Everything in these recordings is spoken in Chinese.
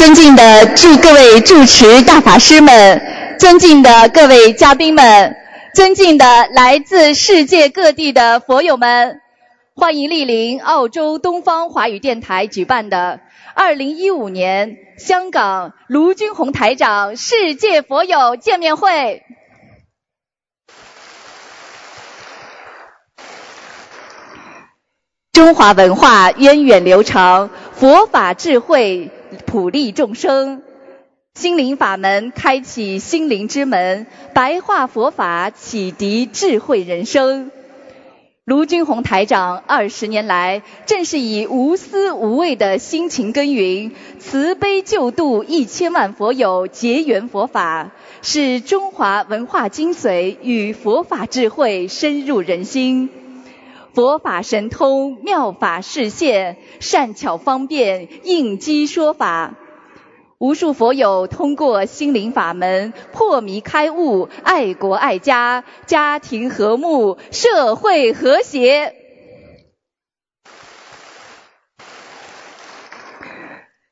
尊敬的祝各位主持大法师们，尊敬的各位嘉宾们，尊敬的来自世界各地的佛友们，欢迎莅临澳洲东方华语电台举办的二零一五年香港卢军宏台长世界佛友见面会。中华文化源远流长，佛法智慧。普利众生，心灵法门开启心灵之门，白话佛法启迪智慧人生。卢军宏台长二十年来，正是以无私无畏的辛勤耕耘，慈悲救度一千万佛友结缘佛法，使中华文化精髓与佛法智慧深入人心。佛法神通，妙法示现，善巧方便，应机说法。无数佛友通过心灵法门破迷开悟，爱国爱家，家庭和睦，社会和谐。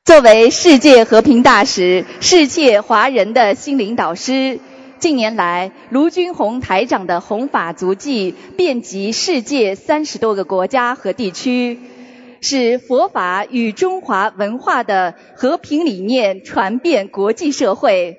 作为世界和平大使，世界华人的心灵导师。近年来，卢军宏台长的弘法足迹遍及世界三十多个国家和地区，使佛法与中华文化的和平理念传遍国际社会。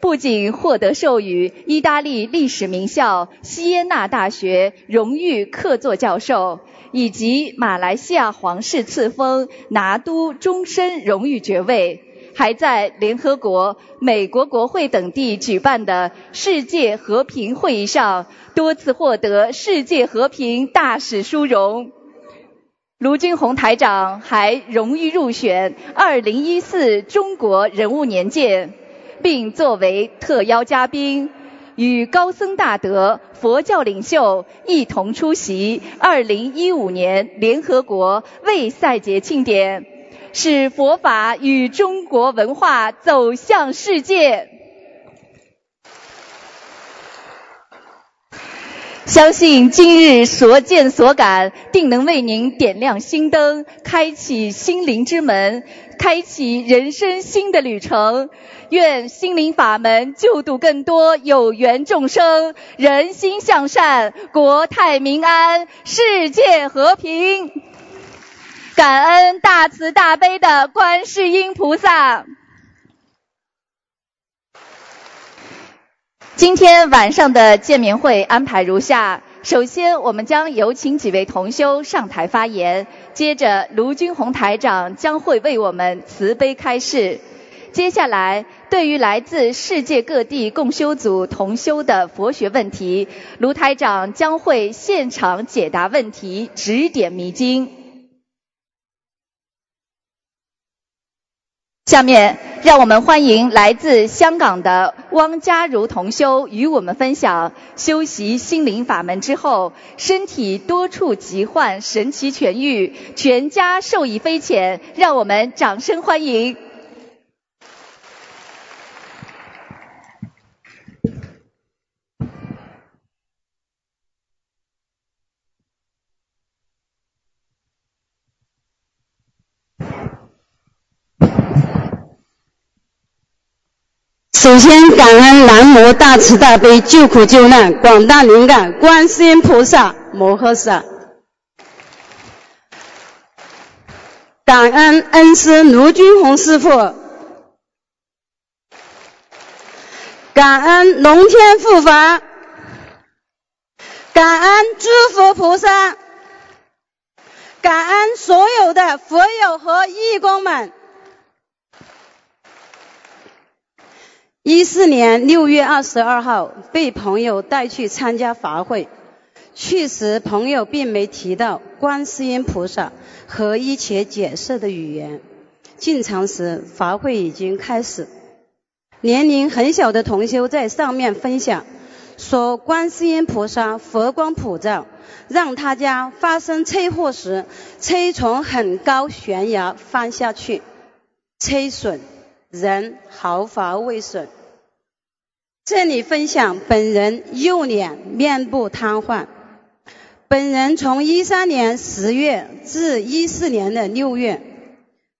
不仅获得授予意大利历史名校锡耶纳大学荣誉客座教授，以及马来西亚皇室赐封拿督终身荣誉爵位。还在联合国、美国国会等地举办的世界和平会议上多次获得世界和平大使殊荣。卢军宏台长还荣誉入选2014中国人物年鉴，并作为特邀嘉宾，与高僧大德、佛教领袖一同出席2015年联合国卫赛节庆典。使佛法与中国文化走向世界。相信今日所见所感，定能为您点亮心灯，开启心灵之门，开启人生新的旅程。愿心灵法门救度更多有缘众生，人心向善，国泰民安，世界和平。感恩大慈大悲的观世音菩萨。今天晚上的见面会安排如下：首先，我们将有请几位同修上台发言；接着，卢军宏台长将会为我们慈悲开示；接下来，对于来自世界各地共修组同修的佛学问题，卢台长将会现场解答问题，指点迷津。下面，让我们欢迎来自香港的汪家如同修与我们分享修习心灵法门之后，身体多处疾患神奇痊愈，全家受益匪浅。让我们掌声欢迎。首先，感恩南无大慈大悲救苦救难广大灵感观世音菩萨摩诃萨，感恩恩师卢军宏师傅，感恩龙天护法，感恩诸佛菩萨，感恩所有的佛友和义工们。一四年六月二十二号，被朋友带去参加法会。去时，朋友并没提到观世音菩萨和一切解释的语言。进场时，法会已经开始。年龄很小的同修在上面分享，说观世音菩萨佛光普照，让他家发生车祸时，车从很高悬崖翻下去，车损。人毫发未损。这里分享本人右脸面部瘫痪。本人从一三年十月至一四年的六月，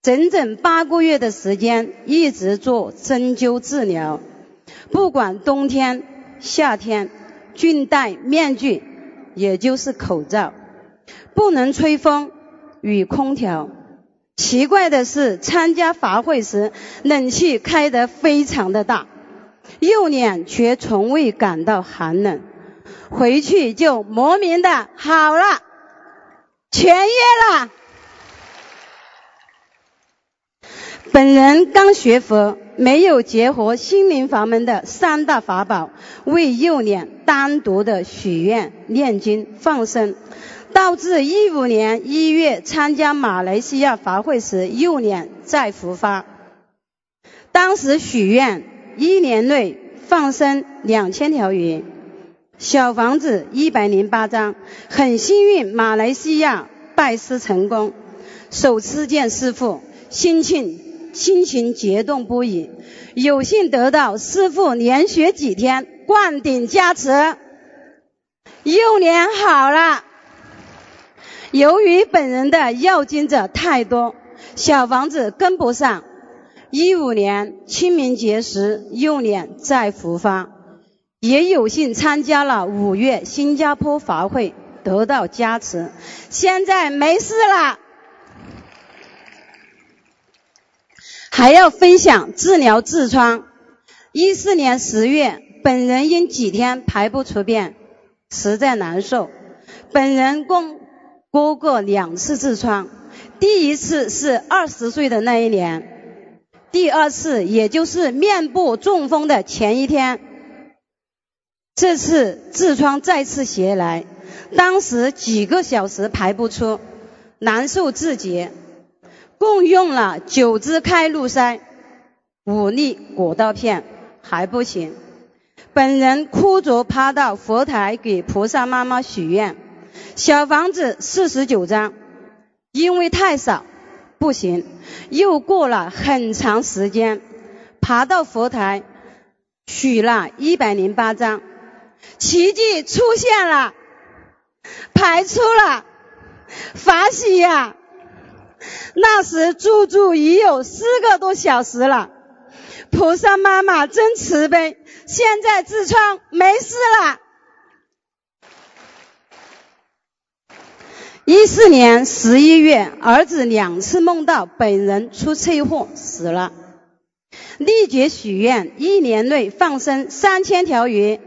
整整八个月的时间一直做针灸治疗，不管冬天、夏天，均戴面具，也就是口罩，不能吹风与空调。奇怪的是，参加法会时冷气开得非常的大，右脸却从未感到寒冷。回去就莫名的好了，痊愈了。本人刚学佛，没有结合心灵法门的三大法宝，为右脸单独的许愿、念经、放生，到至一五年一月参加马来西亚法会时，右脸再复发。当时许愿一年内放生两千条鱼。小房子一百零八张，很幸运，马来西亚拜师成功，首次见师傅，心情心情激动不已，有幸得到师傅连续几天灌顶加持，右脸好了。由于本人的要经者太多，小房子跟不上，一五年清明节时右脸再复发。也有幸参加了五月新加坡法会，得到加持，现在没事了。还要分享治疗痔疮。一四年十月，本人因几天排不出便，实在难受。本人共割过两次痔疮，第一次是二十岁的那一年，第二次也就是面部中风的前一天。这次痔疮再次袭来，当时几个小时排不出，难受至极，共用了九支开路塞、五粒果刀片，还不行。本人哭着趴到佛台给菩萨妈妈许愿，小房子四十九张，因为太少不行，又过了很长时间，爬到佛台取了一百零八张。奇迹出现了，排出了，法喜呀！那时足足已有四个多小时了，菩萨妈妈真慈悲，现在痔疮没事了。一四年十一月，儿子两次梦到本人出车祸死了，立即许愿，一年内放生三千条鱼。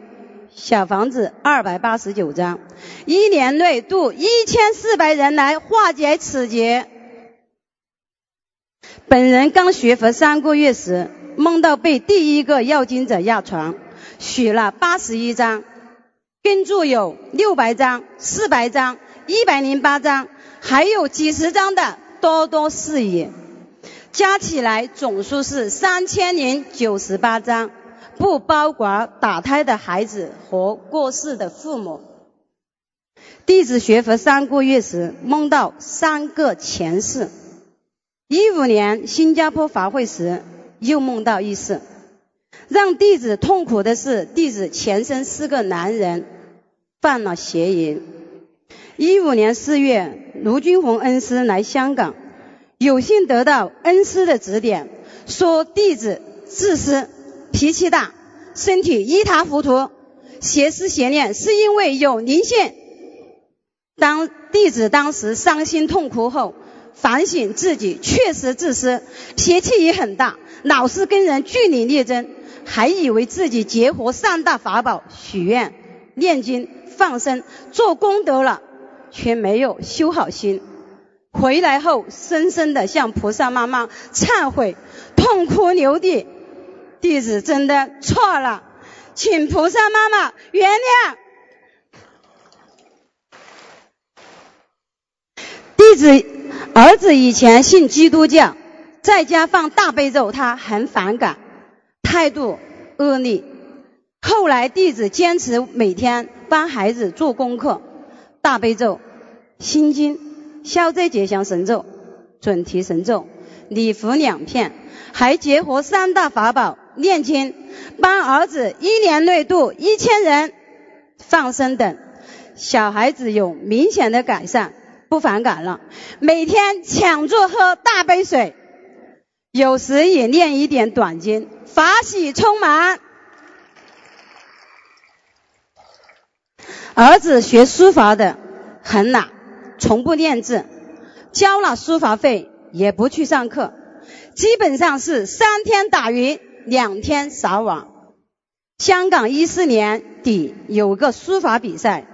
小房子二百八十九张，一年内度一千四百人来化解此劫。本人刚学佛三个月时，梦到被第一个要经者压床，许了八十一张，跟住有六百张、四百张、一百零八张，还有几十张的多多事宜，加起来总数是三千零九十八张。不包括打胎的孩子和过世的父母。弟子学佛三个月时，梦到三个前世。一五年新加坡法会时，又梦到一次。让弟子痛苦的是，弟子前身是个男人，犯了邪淫。一五年四月，卢军红恩师来香港，有幸得到恩师的指点，说弟子自私。脾气大，身体一塌糊涂，邪思邪念是因为有灵性。当弟子当时伤心痛哭后，反省自己确实自私，脾气也很大，老是跟人据理力争，还以为自己结合三大法宝许愿、念经、放生做功德了，却没有修好心。回来后，深深的向菩萨妈妈忏悔，痛哭流涕。弟子真的错了，请菩萨妈妈原谅。弟子儿子以前信基督教，在家放大悲咒，他很反感，态度恶劣。后来弟子坚持每天帮孩子做功课，大悲咒、心经、消灾吉祥神咒、准提神咒、礼佛两片，还结合三大法宝。念经，帮儿子一年内度一千人，放生等，小孩子有明显的改善，不反感了。每天抢着喝大杯水，有时也念一点短经，法喜充满。儿子学书法的很懒，从不练字，交了书法费也不去上课，基本上是三天打鱼两天撒网。香港一四年底有个书法比赛，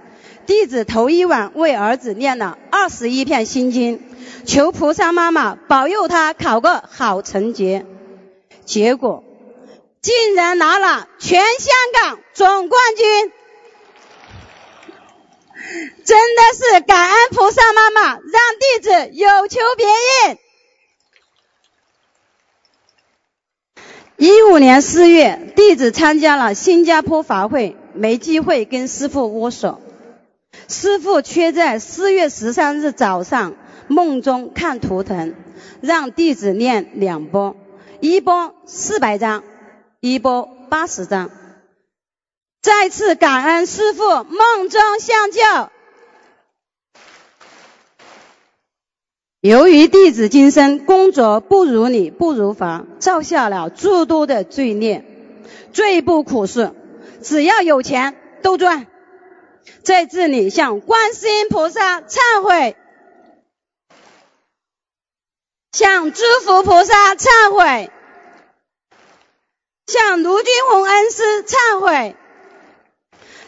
弟子头一晚为儿子念了二十一片心经，求菩萨妈妈保佑他考个好成绩。结果竟然拿了全香港总冠军，真的是感恩菩萨妈妈，让弟子有求必应。一五年四月，弟子参加了新加坡法会，没机会跟师父握手。师父却在四月十三日早上梦中看图腾，让弟子念两波，一波四百张，一波八十张。再次感恩师父梦中相救。由于弟子今生工作不如你不如法，造下了诸多的罪孽，罪不可恕。只要有钱都赚。在这里向观世音菩萨忏悔，向诸佛菩萨忏悔，向卢军宏恩师忏悔，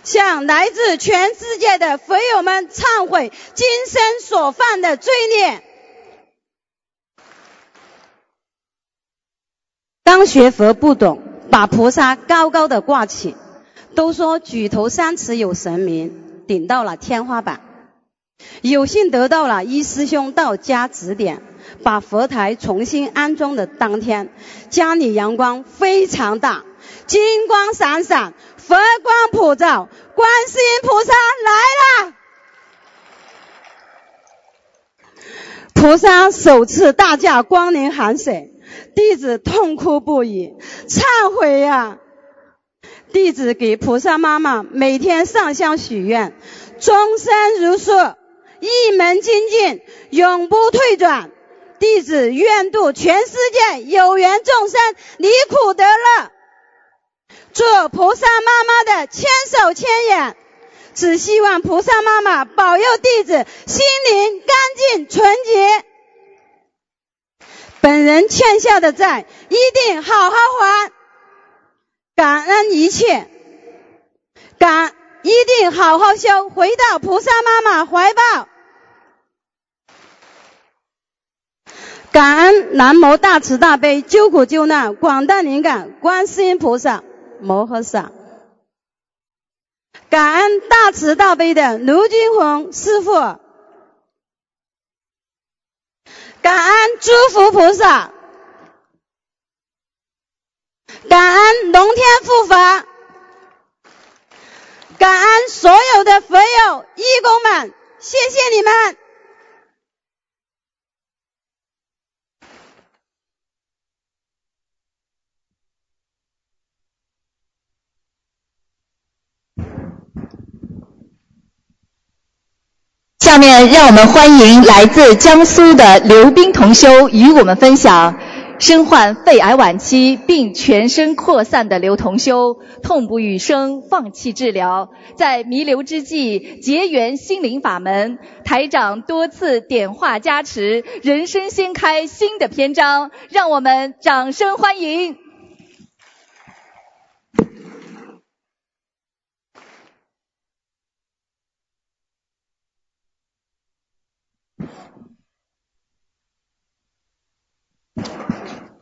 向来自全世界的佛友们忏悔今生所犯的罪孽。刚学佛不懂，把菩萨高高的挂起，都说举头三尺有神明，顶到了天花板。有幸得到了一师兄到家指点，把佛台重新安装的当天，家里阳光非常大，金光闪闪，佛光普照，观世音菩萨来了。菩萨首次大驾光临寒舍。弟子痛哭不已，忏悔呀！弟子给菩萨妈妈每天上香许愿，终身如数，一门精进，永不退转。弟子愿度全世界有缘众生离苦得乐，做菩萨妈妈的千手千眼，只希望菩萨妈妈保佑弟子心灵干净纯洁。本人欠下的债一定好好还，感恩一切，感一定好好修，回到菩萨妈妈怀抱。感恩南无大慈大悲救苦救难广大灵感观世音菩萨摩诃萨，感恩大慈大悲的卢金红师傅。感恩诸佛菩萨，感恩龙天护法，感恩所有的佛友义工们，谢谢你们。下面让我们欢迎来自江苏的刘斌同修与我们分享：身患肺癌晚期并全身扩散的刘同修，痛不欲生，放弃治疗，在弥留之际结缘心灵法门，台长多次点化加持，人生掀开新的篇章。让我们掌声欢迎。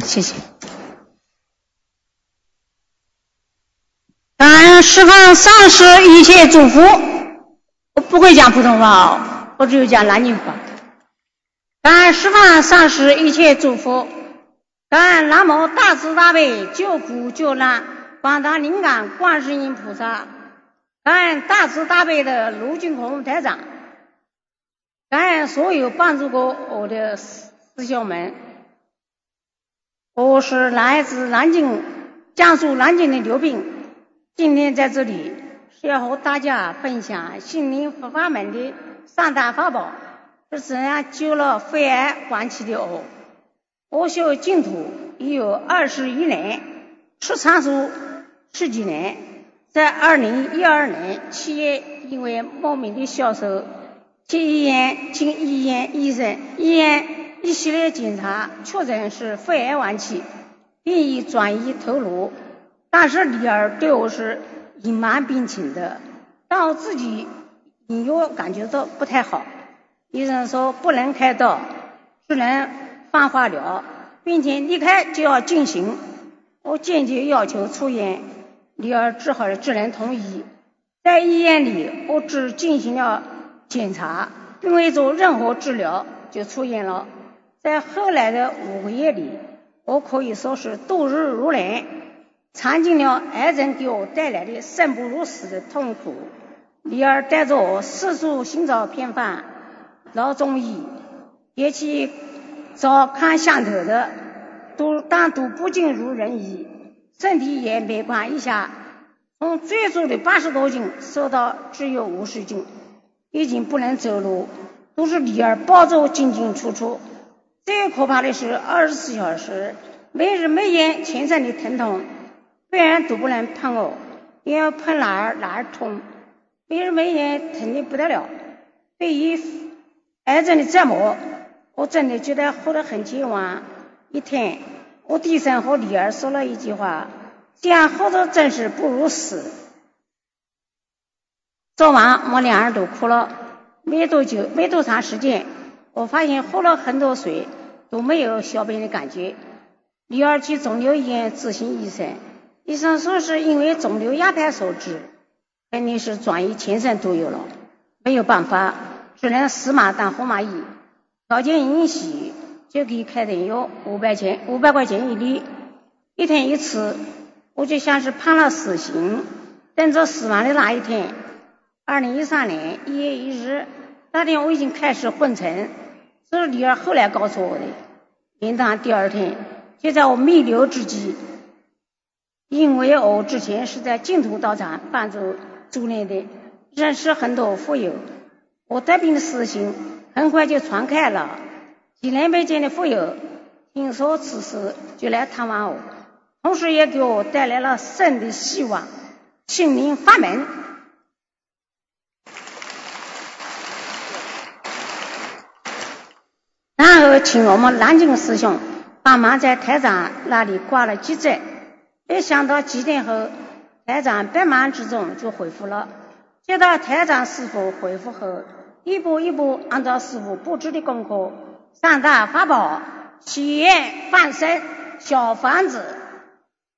谢谢。感恩十方上师一切祝福。我不会讲普通话哦，我只有讲南京话。感恩十方上师一切祝福。感恩南无大慈大悲救苦救难广大灵感观世音菩萨。感恩大慈大悲的卢俊宏台长。感恩所有帮助过我的师兄们。我是来自南京，江苏南京的刘斌。今天在这里是要和大家分享心灵佛法门的三大法宝，是怎样救了肺癌晚期的我。我修净土，已有二十一年，吃长素十几年。在二零一二年七月，因为莫名的消瘦，去医院经医院医生医院一系列检查，确诊是肺癌晚期，并已转移头颅。但是女儿对我是隐瞒病情的，但我自己隐约感觉到不太好。医生说不能开刀，只能放化疗，并且离开就要进行。我坚决要求出院，女儿只好只能同意。在医院里，我只进行了检查，并未做任何治疗就出院了。在后来的五个月里，我可以说是度日如年。尝尽了癌症给我带来的生不如死的痛苦，李儿带着我四处寻找偏方、老中医，也去找看相头的，都但都不尽如人意，身体也每况愈下，从最初的八十多斤瘦到只有五十斤，已经不能走路，都是李儿抱着我进进出出。最可怕的是二十四小时没日没夜全身的疼痛。别人都不能碰我，因为碰哪儿哪儿痛，没日没夜疼的不得了。对于癌症的折磨，我真的觉得活得很绝望。一天，我低声和女儿说了一句话：“这样活着真是不如死。”说完，我们两人都哭了。没多久，没多长时间，我发现喝了很多水都没有小便的感觉。女儿去肿瘤医院咨询医生。医生说是因为肿瘤压迫所致，肯定是转移全身都有了，没有办法，只能死马当活马医。条件允许就给开点药，五百钱，五百块钱一粒，一天一次。我就像是判了死刑，等着死亡的那一天。二零一三年一月一日，那天我已经开始昏沉，这是女儿后来告诉我的。元旦第二天，就在我弥留之际。因为我之前是在净土道场帮助助念的，认识很多佛友，我得病的事情很快就传开了。济南北京的佛友听说此事，就来探望我，同时也给我带来了生的希望，心灵法门。后请我们南京师兄帮忙在台长那里挂了急诊。没想到几天后，台长百忙之中就恢复了。接到台长师傅回复后，一步一步按照师傅布置的功课，三大法宝、祈愿、放生、小房子，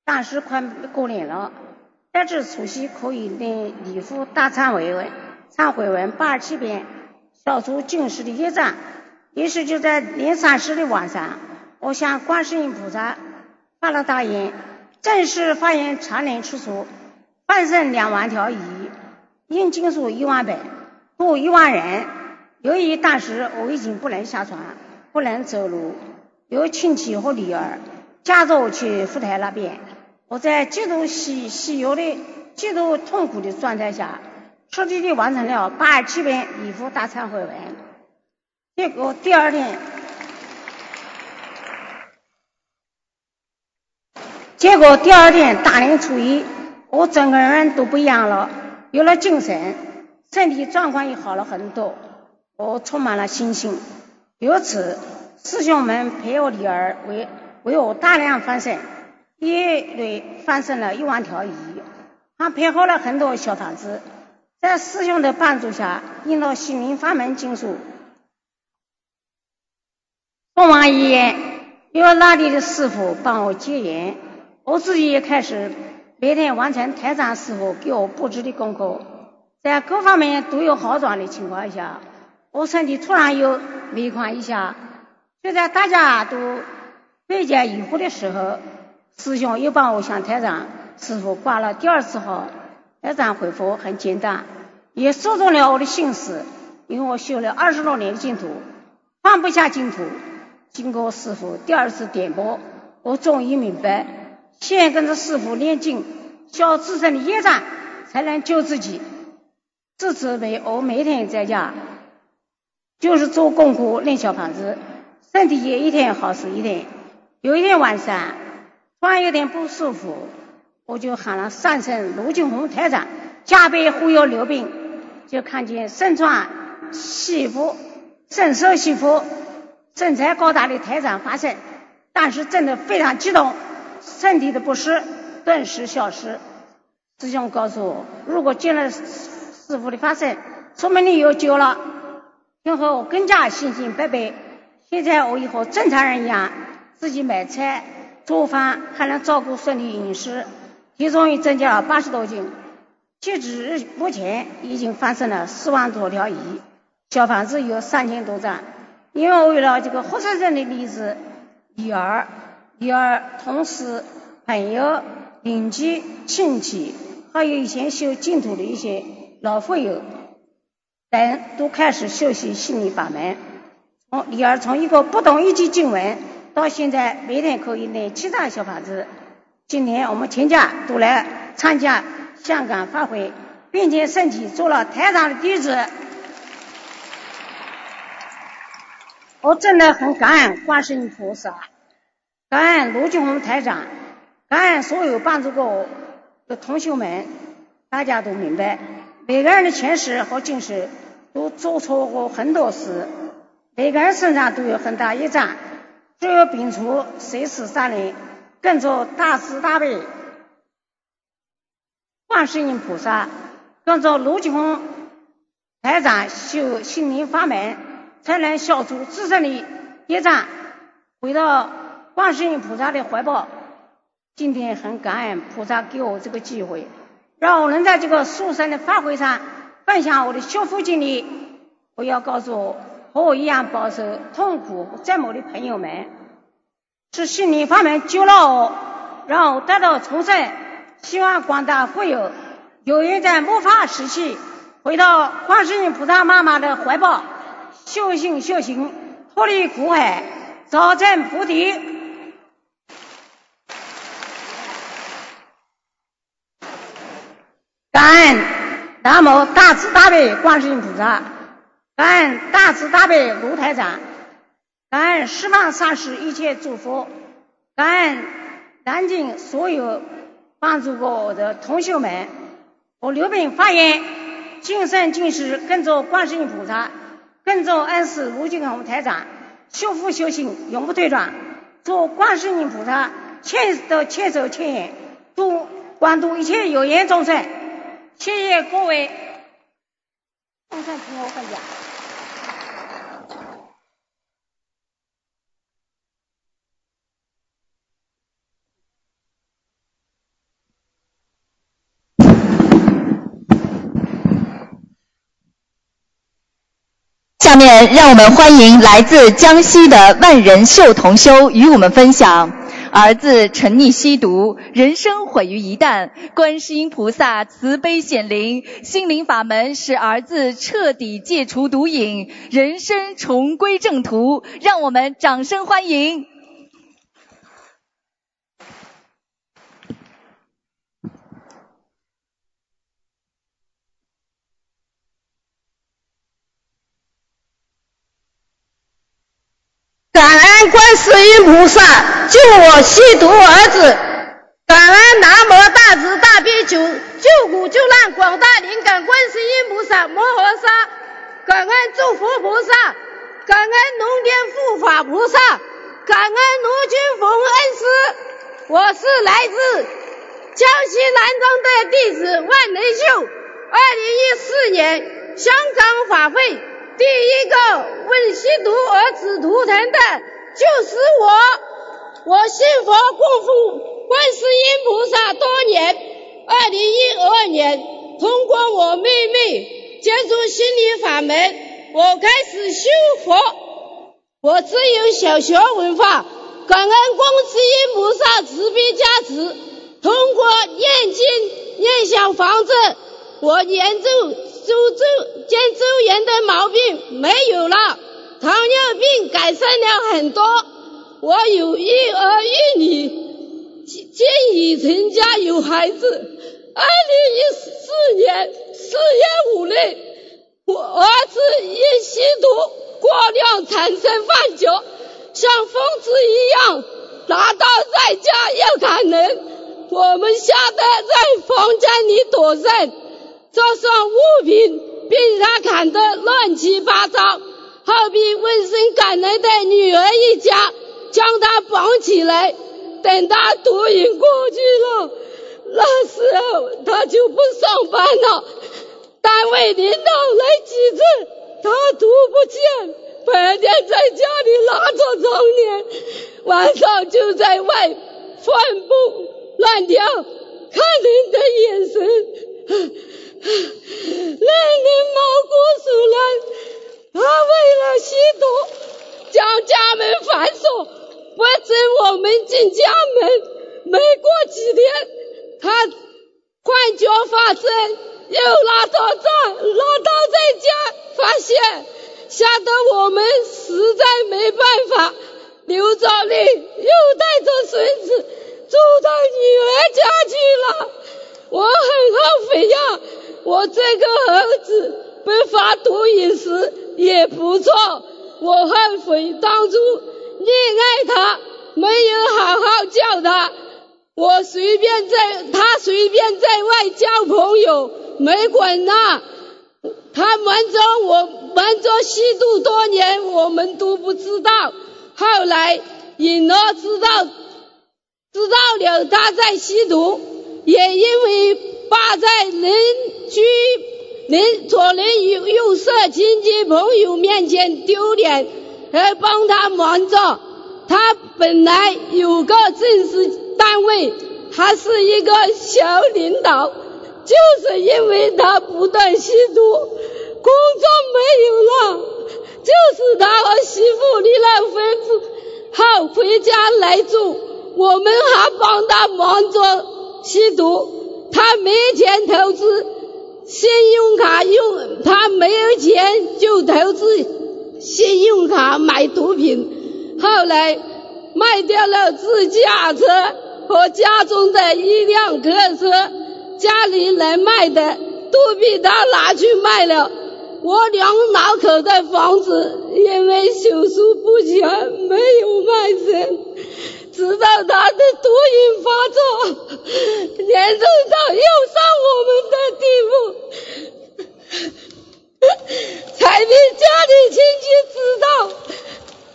但是快过年了，得知除夕可以念礼佛大忏悔文、忏悔文八十七遍，消除今世的业障。于是就在年三十的晚上，我向观世音菩萨发了大愿。正式发言常年吃素，放生两万条鱼，印经书一万本，度一万人。由于当时我已经不能下床，不能走路，有亲戚和女儿夹着我去福台那边，我在极度喜喜悦的、极度痛苦的状态下，彻底的完成了八十七遍礼佛大忏悔文。结果第二天。结果第二天大年初一，我整个人都不一样了，有了精神，身体状况也好了很多，我充满了信心。由此，师兄们陪我女儿为为我大量放生，一月放生了一万条鱼，还配合了很多小房子，在师兄的帮助下，印到心灵法门经书，送往医院，有那里的师傅帮我戒烟。我自己也开始每天完成台长师傅给我布置的功课，在各方面都有好转的情况下，我身体突然又每况愈下。就在大家都备解疑惑的时候，师兄又帮我向台长师傅挂了第二次号。台长回复很简单，也说中了我的心思，因为我修了二十多年的净土，放不下净土。经过师傅第二次点拨，我终于明白。先跟着师傅练经，消自身的业障，才能救自己。自此，为我每天在家就是做功课练小房子，身体也一天好似一天。有一天晚上，突然有点不舒服，我就喊了上身卢俊宏台长加倍忽悠刘病，就看见身穿西服、身手西服、身材高大的台长发生，当时真的非常激动，身体的不适顿时消失。师兄告诉我，如果见了师傅的发生，说明你有救了。今后我更加信心百倍。现在我也和正常人一样，自己买菜做饭，还能照顾身体饮食，体重也增加了八十多斤。截止目前，已经发生了四万多条鱼，小房子有三千多张。因为为了这个活生生的例子，女儿、女儿同事、朋友、邻居、亲戚，还有以前修净土的一些老佛友等，都开始学习心理法门。从女儿从一个不懂一句经文，到现在每天可以念七张小法子。今年我们全家都来参加香港法会，并且身体做了台长的弟子。我真的很感恩观世音菩萨，感恩卢俊宏台长，感恩所有帮助过我的同学们。大家都明白，每个人的前世和今世都做错过很多事。每个人身上都有很大业障，只有摒除谁是杀人，跟着大慈大悲。观世音菩萨，跟着卢俊宏台长修心灵法门，才能消除自身的业障，回到观世音菩萨的怀抱。今天很感恩菩萨给我这个机会，让我能在这个殊胜的法会上分享我的修复经历。我要告诉。和我一样饱受痛苦折磨的朋友们，是心灵法门救了我，让我得到重生。希望广大佛友有缘在末法时期回到观世音菩萨妈妈的怀抱，修行修行，脱离苦海，早证菩提。感恩南无大慈大悲观世音菩萨。感恩大慈大悲卢台长，感恩十方三世一切诸佛，感恩南京所有帮助过我的同学们。我刘炳发言，今生今世跟着观世音菩萨，跟着恩师卢金红台长，修复修行永不退转，做观世音菩萨切都切手切眼，度广度一切有缘众生。谢谢各位，众生听我分享。下面让我们欢迎来自江西的万人秀同修与我们分享：儿子沉溺吸毒，人生毁于一旦，观世音菩萨慈悲显灵，心灵法门使儿子彻底戒除毒瘾，人生重归正途。让我们掌声欢迎。感恩观世音菩萨救我吸毒儿子，感恩南无大慈大悲救救苦救难广大灵感观世音菩萨摩诃萨，感恩诸佛菩萨，感恩龙天护法菩萨，感恩卢军峰恩师。我是来自江西南昌的弟子万能秀，二零一四年香港法会。第一个问吸毒儿子图腾的就是我，我信佛供奉观世音菩萨多年。二零一二年，通过我妹妹接触心理法门，我开始修佛。我只有小学文化，感恩观世音菩萨慈悲加持，通过念经念想房子，我严重。周周肩周炎的毛病没有了，糖尿病改善了很多。我有一儿一女，建议成家有孩子。二零一四年四月五日，我儿子因吸毒过量产生幻觉，像疯子一样拿刀在家要砍人，我们吓得在房间里躲着，这上物品被他砍得乱七八糟。好比闻声赶来的女儿一家将他绑起来，等他毒瘾过去了，那时候他就不上班了。单位领导来几次，他都不见，白天在家里拉着窗帘，晚上就在外放蹦乱跳，看人的眼神 令人毛骨悚然。他为了吸毒，将家门反锁，不准我们进家门。没过几天，他幻觉发生，又拉到这，拉到在家，发现，吓得我们实在没办法，刘兆丽又带着孙子住到女儿家去了。我很后悔呀，我这个儿子被发毒瘾时。也不错，我后悔当初溺爱他，没有好好教他。我随便在，他随便在外交朋友，没管那。他瞒着我，瞒着吸毒多年，我们都不知道。后来隐儿知道，知道了他在吸毒，也因为爸在邻居。人左邻右右舍亲戚朋友面前丢脸，而帮他瞒着。他本来有个正式单位，还是一个小领导，就是因为他不断吸毒，工作没有了，就是他和媳妇离了婚后回家来住，我们还帮他忙着吸毒，他没钱投资。信用卡用，他没有钱就投资。信用卡买毒品，后来卖掉了自驾车和家中的一辆客车，家里能卖的都被他拿去卖了。我两老口的房子因为手术不全没有卖成，直到他的毒瘾发作，严重到要伤我们的地步，才被家里亲戚知道，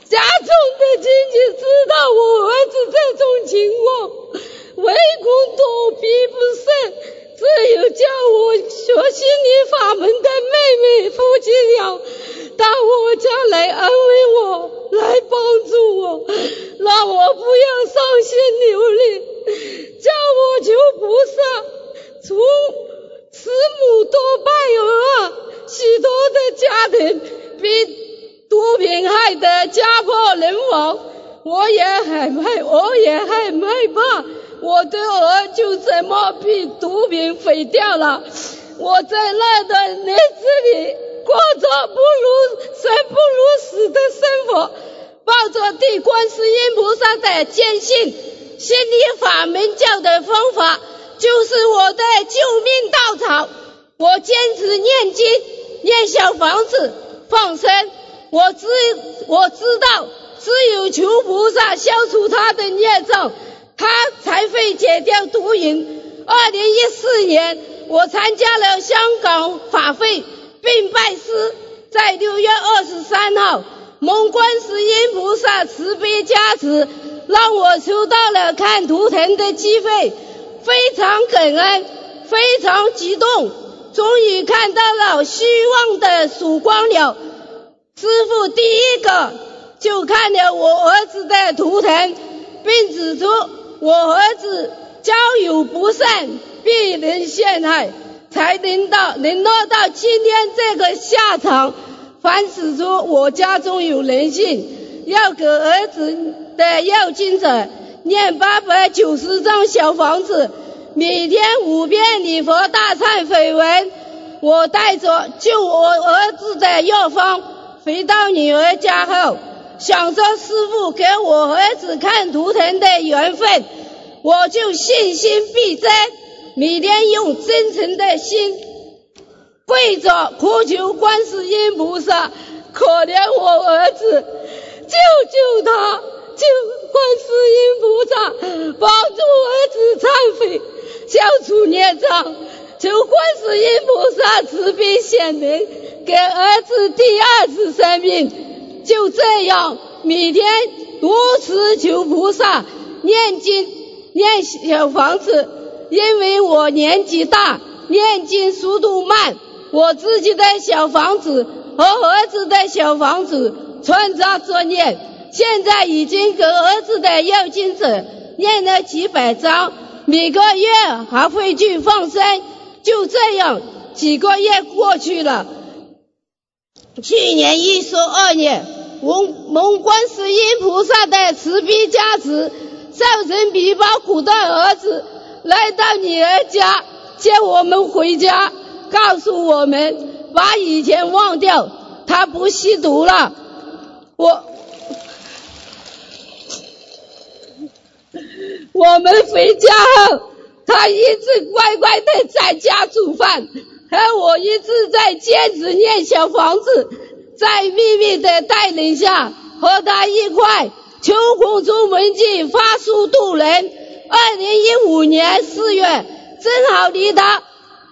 家中的亲戚知道我儿子这种情况，唯恐躲避不胜。只有叫我学心理法门的妹妹夫妻俩到我家来安慰我，来帮助我，让我不要伤心流泪，叫我求菩萨，从慈母多败儿，许多的家庭被毒品害得家破人亡，我也很害，我也很害怕。我的儿就这么被毒品毁掉了。我在那段日子里过着不如生不如死的生活，抱着对观世音菩萨的坚信，心理法门教的方法就是我的救命稻草。我坚持念经、念小房子、放生。我知我知道，只有求菩萨消除他的孽障。他才会戒掉毒瘾。二零一四年，我参加了香港法会，并拜师。在六月二十三号，蒙观世音菩萨慈悲加持，让我收到了看图腾的机会，非常感恩，非常激动。终于看到了希望的曙光了。师傅第一个就看了我儿子的图腾，并指出。我儿子交友不慎，被人陷害，才能到能落到今天这个下场。凡指出我家中有人性，要给儿子的要经者念八百九十张小房子，每天五遍礼佛大忏悔文。我带着救我儿子的药方回到女儿家后。想着师傅给我儿子看图腾的缘分，我就信心必增。每天用真诚的心跪着苦求观世音菩萨，可怜我儿子，救救他！救观世音菩萨，帮助儿子忏悔，消除孽障，求观世音菩萨慈悲显灵，给儿子第二次生命。就这样，每天如此求菩萨念经念小房子，因为我年纪大，念经速度慢，我自己的小房子和儿子的小房子穿插着念，现在已经给儿子的要经者念了几百张。每个月还会去放生，就这样几个月过去了。去年一十二年，蒙蒙观世音菩萨的慈悲加持，造成比包苦的儿子来到女儿家接我们回家，告诉我们把以前忘掉，他不吸毒了。我。我们回家后，他一直乖乖的在家煮饭，而我一直在坚持念小房子，在秘密的带领下，和他一块求空中文记发书渡人。二零一五年四月，正好离他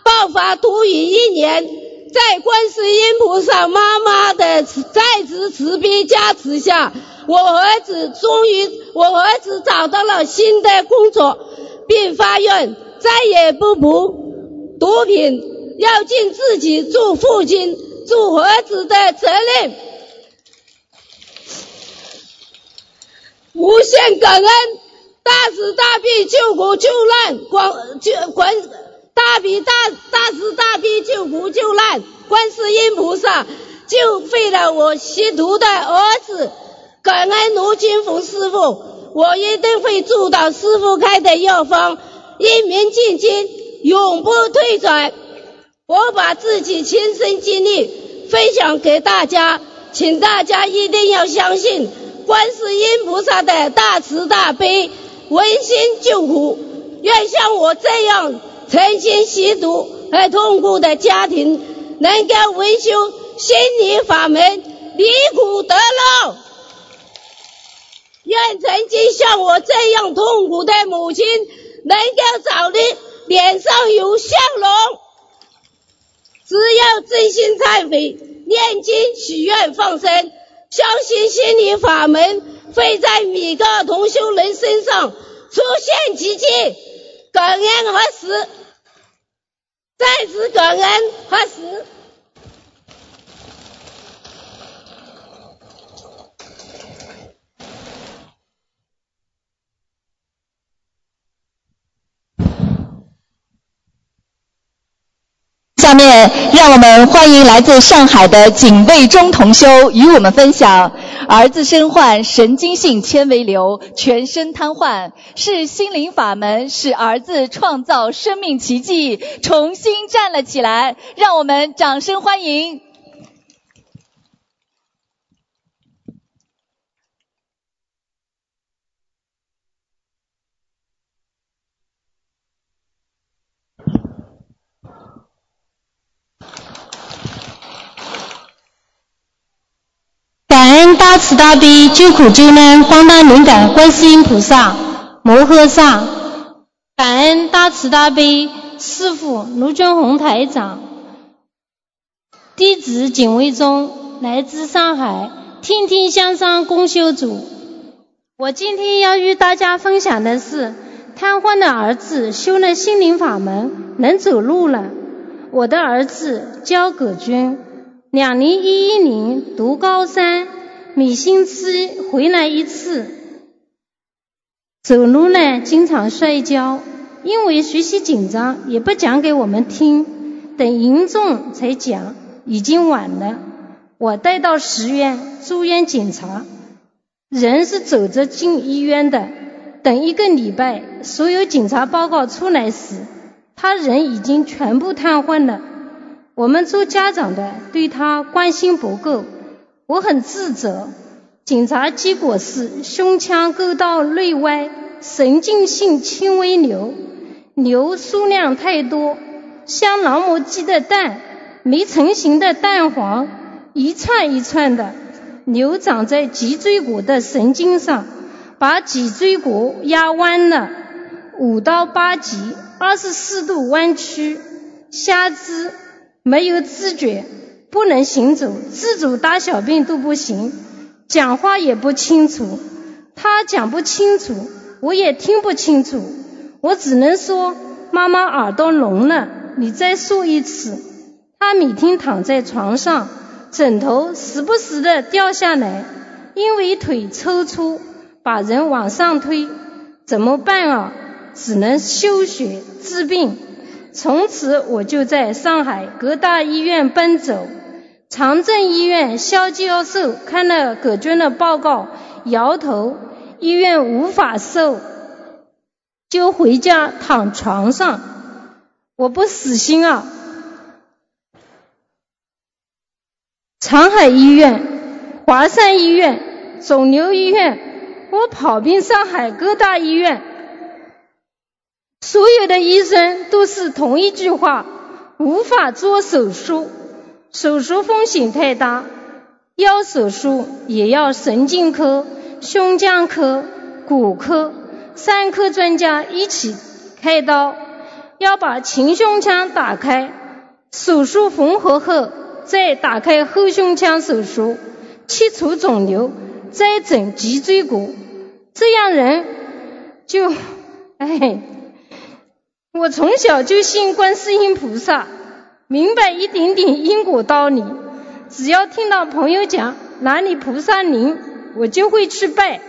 爆发毒瘾一年，在观世音菩萨妈妈的在职慈悲加持下。我儿子终于，我儿子找到了新的工作，并发愿再也不补毒品，要尽自己做父亲、做儿子的责任。无限感恩，大慈大悲救苦救难，广救观大悲大大慈大悲救苦救难，观世音菩萨救废了我吸毒的儿子。感恩卢金福师傅，我一定会做到师傅开的药方，一鸣进京，永不退转。我把自己亲身经历分享给大家，请大家一定要相信观世音菩萨的大慈大悲，温馨救苦。愿像我这样曾经吸毒而痛苦的家庭，能够维修心理法门，离苦得乐。愿曾经像我这样痛苦的母亲，能够早日脸上有笑容。只要真心忏悔、念经、许愿、放生，相信心灵法门会在每个同修人身上出现奇迹。感恩何时？再次感恩何时？下面，让我们欢迎来自上海的警卫中同修与我们分享：儿子身患神经性纤维瘤，全身瘫痪，是心灵法门使儿子创造生命奇迹，重新站了起来。让我们掌声欢迎。感恩大大慈大悲救苦救难广大灵感观世音菩萨摩诃萨，感恩大慈大悲师父卢俊宏台长，弟子景卫忠来自上海，天天向上公修组。我今天要与大家分享的是，瘫痪的儿子修了心灵法门，能走路了。我的儿子焦葛军。两零一一年读高三，每星期回来一次。走路呢，经常摔跤，因为学习紧张，也不讲给我们听。等严重才讲，已经晚了。我带到十院住院检查，人是走着进医院的。等一个礼拜，所有检查报告出来时，他人已经全部瘫痪了。我们做家长的对他关心不够，我很自责。检查结果是胸腔沟道内歪，神经性轻微瘤，瘤数量太多，像老母鸡的蛋，没成型的蛋黄，一串一串的，瘤长在脊椎骨的神经上，把脊椎骨压弯了。五到八级，二十四度弯曲，下肢没有知觉，不能行走，自主大小便都不行，讲话也不清楚。他讲不清楚，我也听不清楚，我只能说妈妈耳朵聋了，你再说一次。他每天躺在床上，枕头时不时的掉下来，因为腿抽搐，把人往上推，怎么办啊？只能休学治病。从此我就在上海各大医院奔走。长征医院肖教授看了葛娟的报告，摇头，医院无法收，就回家躺床上。我不死心啊！长海医院、华山医院、肿瘤医院，我跑遍上海各大医院。所有的医生都是同一句话：无法做手术，手术风险太大。要手术也要神经科、胸腔科、骨科三科专家一起开刀，要把前胸腔打开，手术缝合后再打开后胸腔手术，切除肿瘤，再整脊椎骨，这样人就，哎。我从小就信观世音菩萨，明白一点点因果道理。只要听到朋友讲哪里菩萨灵，我就会去拜，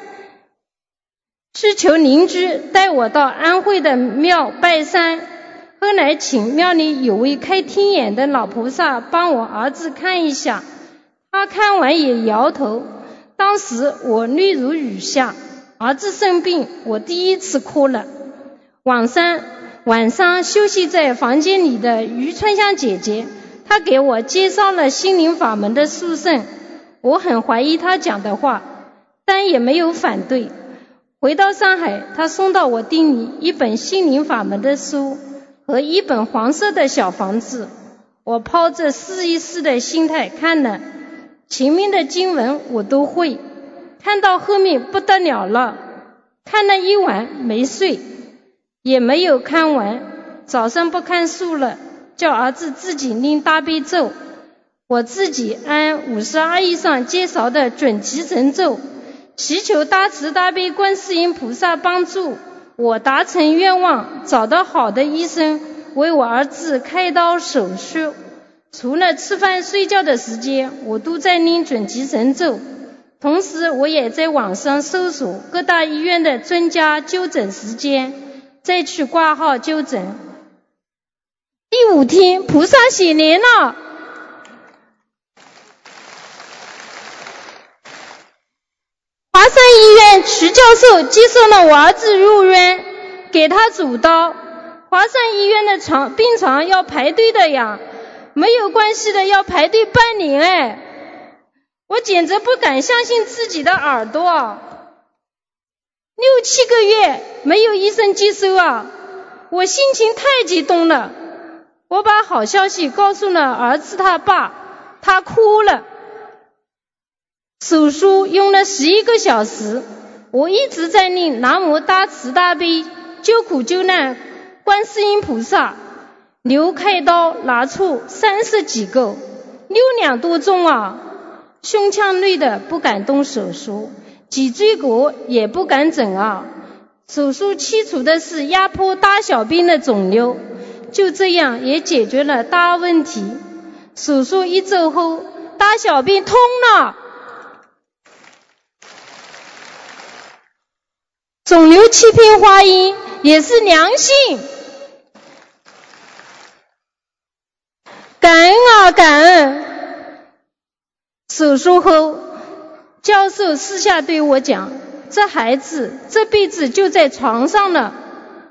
去求邻居带我到安徽的庙拜山。后来请庙里有位开天眼的老菩萨帮我儿子看一下，他看完也摇头。当时我泪如雨下，儿子生病，我第一次哭了。晚上。晚上休息在房间里的余春香姐姐，她给我介绍了心灵法门的书圣，我很怀疑她讲的话，但也没有反对。回到上海，她送到我店里一本心灵法门的书和一本黄色的小房子，我抛着试一试的心态看了，前面的经文我都会，看到后面不得了了，看了一晚没睡。也没有看完，早上不看书了，叫儿子自己念大悲咒，我自己按五十二以上介绍的准提神咒，祈求大慈大悲观世音菩萨帮助我达成愿望，找到好的医生为我儿子开刀手术。除了吃饭睡觉的时间，我都在念准提神咒，同时我也在网上搜索各大医院的专家就诊时间。再去挂号就诊。第五天，菩萨显灵了。华山医院徐教授接受了我儿子入院，给他主刀。华山医院的床病床要排队的呀，没有关系的，要排队半年哎！我简直不敢相信自己的耳朵。六七个月没有医生接收啊！我心情太激动了，我把好消息告诉了儿子他爸，他哭了。手术用了十一个小时，我一直在念南无大慈大悲救苦救难观世音菩萨。刘开刀拿出三十几个，六两多重啊！胸腔内的不敢动手术。脊椎骨也不敢整啊！手术切除的是压迫大小便的肿瘤，就这样也解决了大问题。手术一周后，大小便通了，肿瘤切片化验也是良性。感恩啊，感恩！手术后。教授私下对我讲：“这孩子这辈子就在床上了，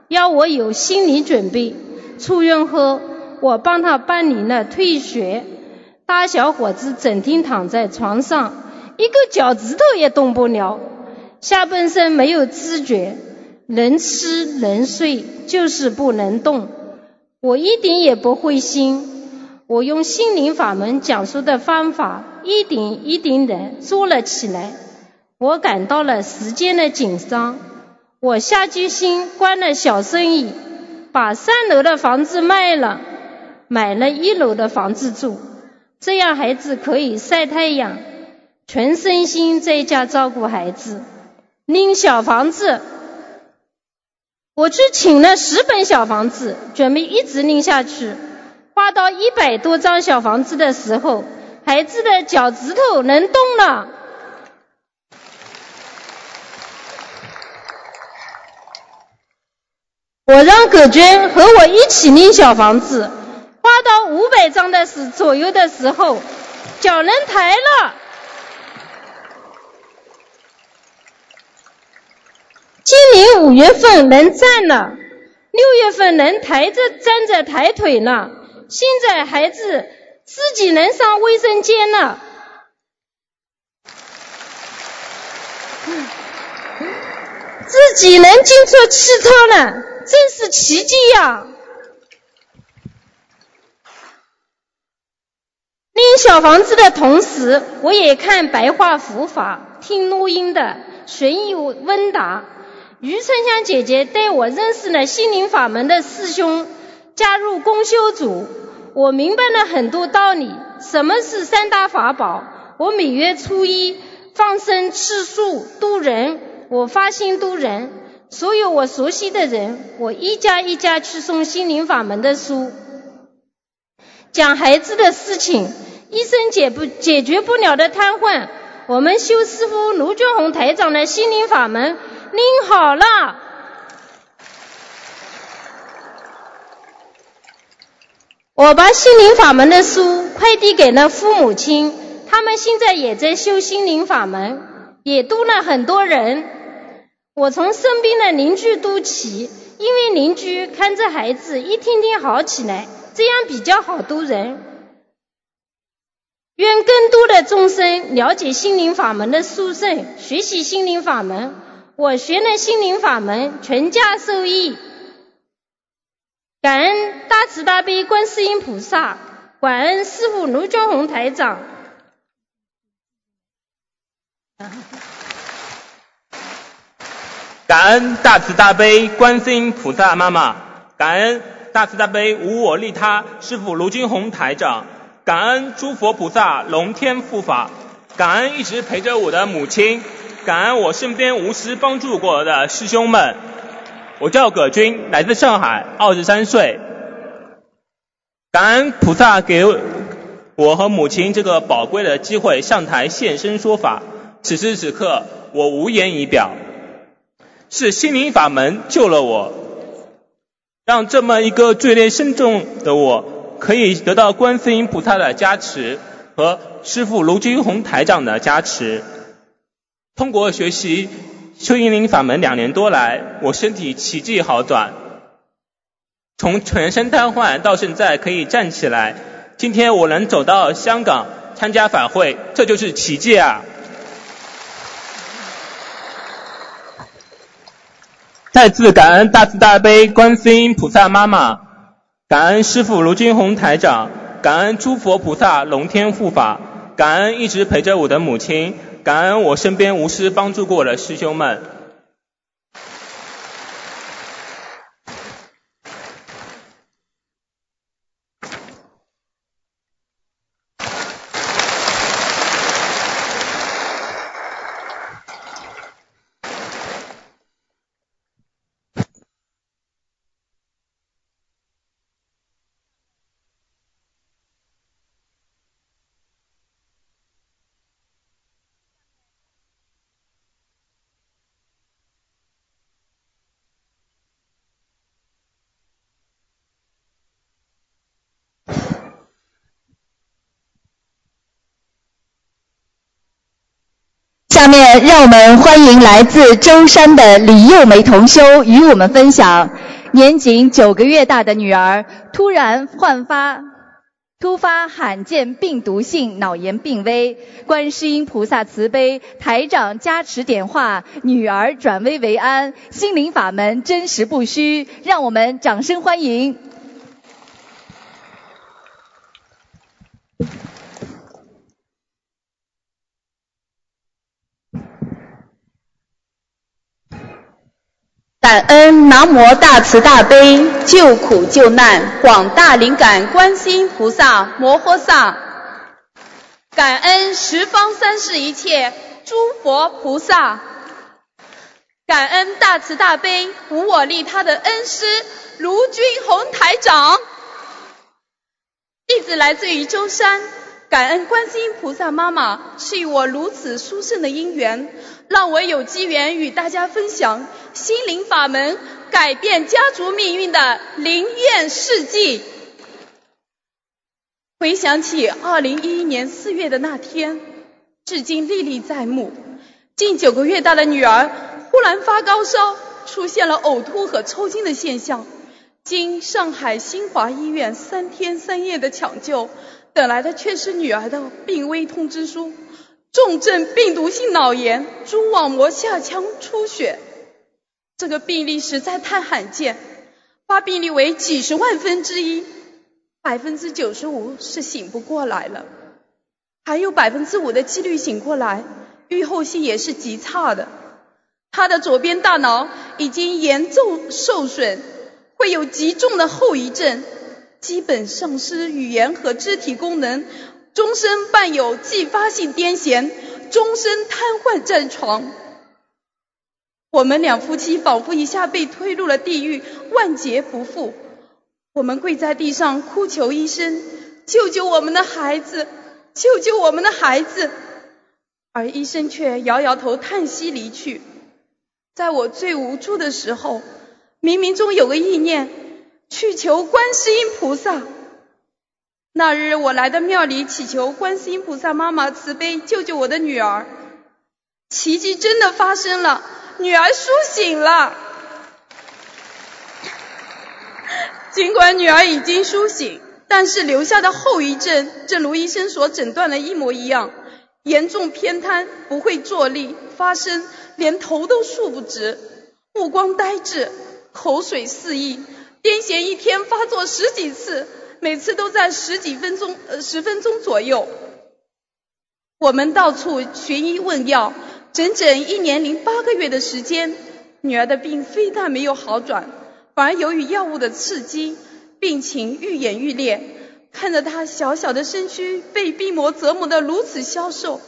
要我有心理准备。”出院后，我帮他办理了退学。大小伙子整天躺在床上，一个脚趾头也动不了，下半身没有知觉，能吃能睡，就是不能动。我一点也不灰心。我用心灵法门讲述的方法，一点一点的做了起来。我感到了时间的紧张，我下决心关了小生意，把三楼的房子卖了，买了一楼的房子住，这样孩子可以晒太阳，全身心在家照顾孩子。拎小房子，我去请了十本小房子，准备一直拎下去。画到一百多张小房子的时候，孩子的脚趾头能动了。我让葛娟和我一起拎小房子，画到五百张的时左右的时候，脚能抬了。今年五月份能站了，六月份能抬着站着抬腿了，现在孩子自己能上卫生间了。自己能进出汽车了，真是奇迹呀！拎小房子的同时，我也看白话佛法，听录音的随意问答。于春香姐姐带我认识了心灵法门的师兄，加入公修组，我明白了很多道理。什么是三大法宝？我每月初一放生、吃素、度人。我发心度人，所有我熟悉的人，我一家一家去送心灵法门的书，讲孩子的事情，医生解不解决不了的瘫痪，我们修师傅卢俊宏台长的心灵法门拎好了。我把心灵法门的书快递给了父母亲，他们现在也在修心灵法门，也度了很多人。我从身边的邻居读起，因为邻居看着孩子一天天好起来，这样比较好度人。愿更多的众生了解心灵法门的殊胜，学习心灵法门。我学了心灵法门，全家受益。感恩大慈大悲观世音菩萨，感恩师父卢俊宏台长。感恩大慈大悲观世音菩萨妈妈，感恩大慈大悲无我利他师父卢金红台长，感恩诸佛菩萨龙天护法，感恩一直陪着我的母亲，感恩我身边无私帮助过的师兄们。我叫葛军，来自上海，二十三岁。感恩菩萨给我和母亲这个宝贵的机会上台现身说法，此时此刻我无言以表。是心灵法门救了我，让这么一个罪孽深重的我，可以得到观世音菩萨的加持和师父卢军宏台长的加持。通过学习修心灵法门两年多来，我身体奇迹好转，从全身瘫痪到现在可以站起来。今天我能走到香港参加法会，这就是奇迹啊！再次感恩大慈大悲观世音菩萨妈妈，感恩师父卢金红台长，感恩诸佛菩萨龙天护法，感恩一直陪着我的母亲，感恩我身边无私帮助过的师兄们。下面让我们欢迎来自舟山的李幼梅同修与我们分享，年仅九个月大的女儿突然焕发突发罕见病毒性脑炎病危，观世音菩萨慈悲，台长加持点化，女儿转危为安，心灵法门真实不虚，让我们掌声欢迎。感恩南无大慈大悲救苦救难广大灵感观世音菩萨摩诃萨，感恩十方三世一切诸佛菩萨，感恩大慈大悲无我利他的恩师卢军宏台长。弟子来自于舟山，感恩观世音菩萨妈妈赐予我如此殊胜的因缘。让我有机缘与大家分享心灵法门改变家族命运的灵验事迹。回想起二零一一年四月的那天，至今历历在目。近九个月大的女儿忽然发高烧，出现了呕吐和抽筋的现象。经上海新华医院三天三夜的抢救，等来的却是女儿的病危通知书。重症病毒性脑炎，蛛网膜下腔出血，这个病例实在太罕见，发病率为几十万分之一，百分之九十五是醒不过来了，还有百分之五的几率醒过来，预后性也是极差的。他的左边大脑已经严重受损，会有极重的后遗症，基本丧失语言和肢体功能。终身伴有继发性癫痫，终身瘫痪在床。我们两夫妻仿佛一下被推入了地狱，万劫不复。我们跪在地上哭求医生，救救我们的孩子，救救我们的孩子。而医生却摇摇头，叹息离去。在我最无助的时候，冥冥中有个意念，去求观世音菩萨。那日我来到庙里祈求观世音菩萨妈妈慈悲救救我的女儿，奇迹真的发生了，女儿苏醒了。尽管女儿已经苏醒，但是留下的后遗症，正如医生所诊断的一模一样，严重偏瘫，不会坐立，发声，连头都竖不直，目光呆滞，口水四溢，癫痫一天发作十几次。每次都在十几分钟，呃，十分钟左右。我们到处寻医问药，整整一年零八个月的时间，女儿的病非但没有好转，反而由于药物的刺激，病情愈演愈烈。看着她小小的身躯被病魔折磨得如此消瘦，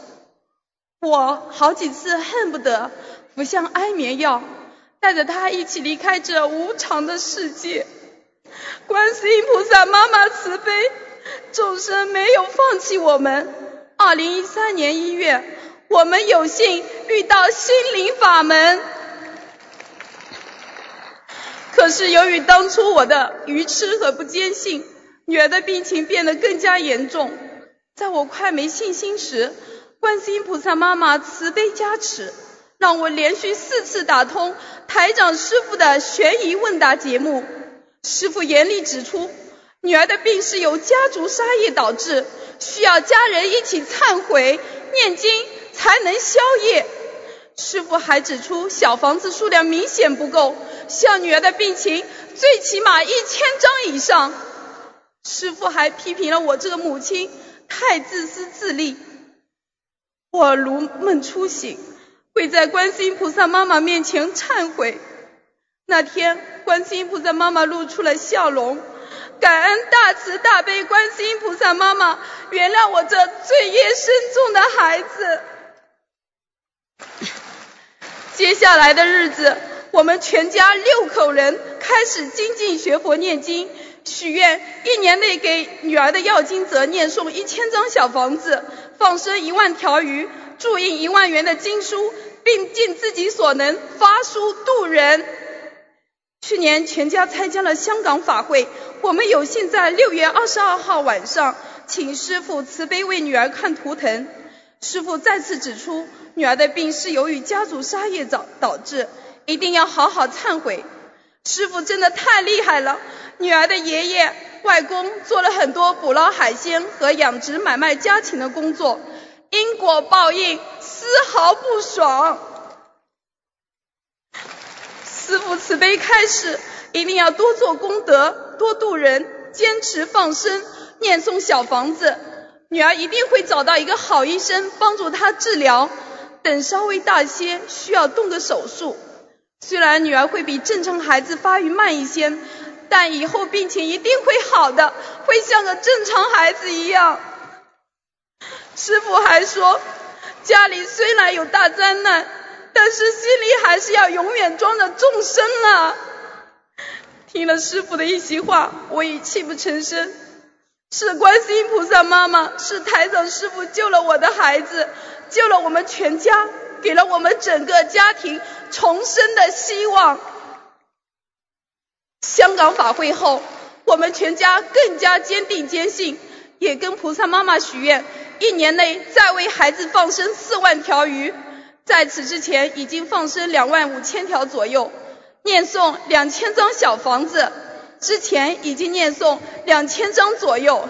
我好几次恨不得服下安眠药，带着她一起离开这无常的世界。观世音菩萨妈妈慈悲，众生没有放弃我们。二零一三年一月，我们有幸遇到心灵法门。可是由于当初我的愚痴和不坚信，女儿的病情变得更加严重。在我快没信心时，观世音菩萨妈妈慈悲加持，让我连续四次打通台长师傅的悬疑问答节目。师傅严厉指出，女儿的病是由家族杀业导致，需要家人一起忏悔、念经才能消业。师傅还指出，小房子数量明显不够，需要女儿的病情最起码一千张以上。师傅还批评了我这个母亲太自私自利。我如梦初醒，跪在观世音菩萨妈妈面前忏悔。那天。观世音菩萨妈妈露出了笑容，感恩大慈大悲观世音菩萨妈妈原谅我这罪业深重的孩子。接下来的日子，我们全家六口人开始精进学佛念经，许愿一年内给女儿的要经者念诵一千张小房子，放生一万条鱼，注印一万元的经书，并尽自己所能发书度人。去年全家参加了香港法会，我们有幸在六月二十二号晚上请师傅慈悲为女儿看图腾。师傅再次指出，女儿的病是由于家族杀业导导致，一定要好好忏悔。师傅真的太厉害了，女儿的爷爷、外公做了很多捕捞海鲜和养殖买卖家禽的工作，因果报应丝毫不爽。师父慈悲开示，一定要多做功德，多度人，坚持放生，念诵小房子。女儿一定会找到一个好医生帮助她治疗。等稍微大些，需要动个手术。虽然女儿会比正常孩子发育慢一些，但以后病情一定会好的，会像个正常孩子一样。师傅还说，家里虽然有大灾难，但是心里还是要永远装着众生啊。听了师傅的一席话，我已泣不成声。是观世音菩萨妈妈，是台长师傅救了我的孩子，救了我们全家，给了我们整个家庭重生的希望。香港法会后，我们全家更加坚定坚信，也跟菩萨妈妈许愿，一年内再为孩子放生四万条鱼。在此之前，已经放生两万五千条左右。念诵两千张小房子，之前已经念诵两千张左右，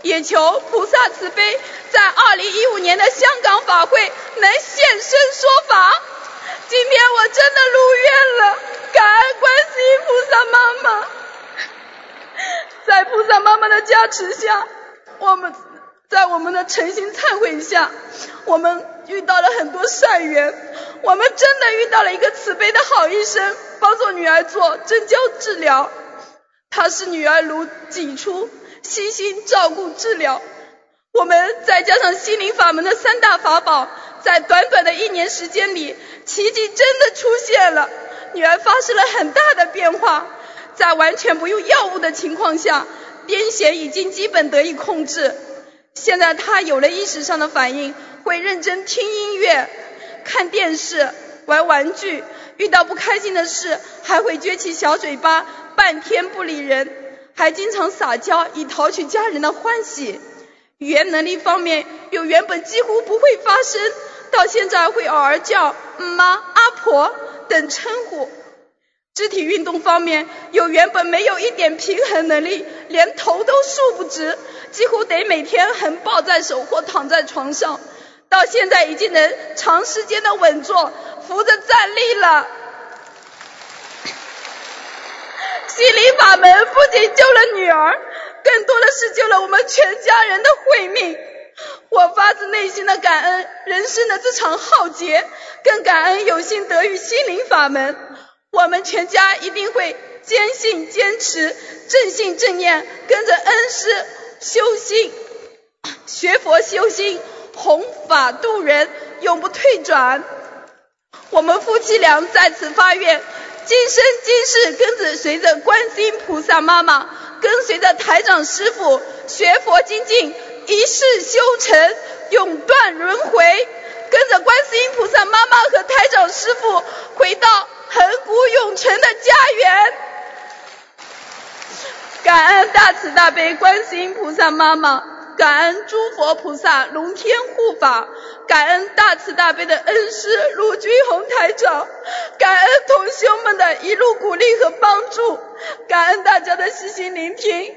也求菩萨慈悲，在二零一五年的香港法会能现身说法。今天我真的如愿了，感恩观世音菩萨妈妈，在菩萨妈妈的加持下，我们在我们的诚心忏悔下，我们遇到了很多善缘，我们真的遇到了一个慈悲的好医生。帮助女儿做针灸治疗，他视女儿如己出，悉心照顾治疗。我们再加上心灵法门的三大法宝，在短短的一年时间里，奇迹真的出现了。女儿发生了很大的变化，在完全不用药物的情况下，癫痫已经基本得以控制。现在他有了意识上的反应，会认真听音乐、看电视、玩玩具。遇到不开心的事，还会撅起小嘴巴，半天不理人，还经常撒娇以讨取家人的欢喜。语言能力方面，有原本几乎不会发声，到现在会偶尔叫妈、阿婆等称呼。肢体运动方面，有原本没有一点平衡能力，连头都竖不直，几乎得每天横抱在手或躺在床上，到现在已经能长时间的稳坐。扶着站立了，心灵法门不仅救了女儿，更多的是救了我们全家人的慧命。我发自内心的感恩人生的这场浩劫，更感恩有幸得遇心灵法门。我们全家一定会坚信、坚持、正信、正念，跟着恩师修心、学佛修心，弘法度人，永不退转。我们夫妻俩在此发愿，今生今世跟着随着观世音菩萨妈妈，跟随着台长师傅学佛精进，一世修成，永断轮回，跟着观世音菩萨妈妈和台长师傅回到恒古永存的家园。感恩大慈大悲观世音菩萨妈妈。感恩诸佛菩萨龙天护法，感恩大慈大悲的恩师卢军宏台长，感恩同修们的一路鼓励和帮助，感恩大家的细心聆听。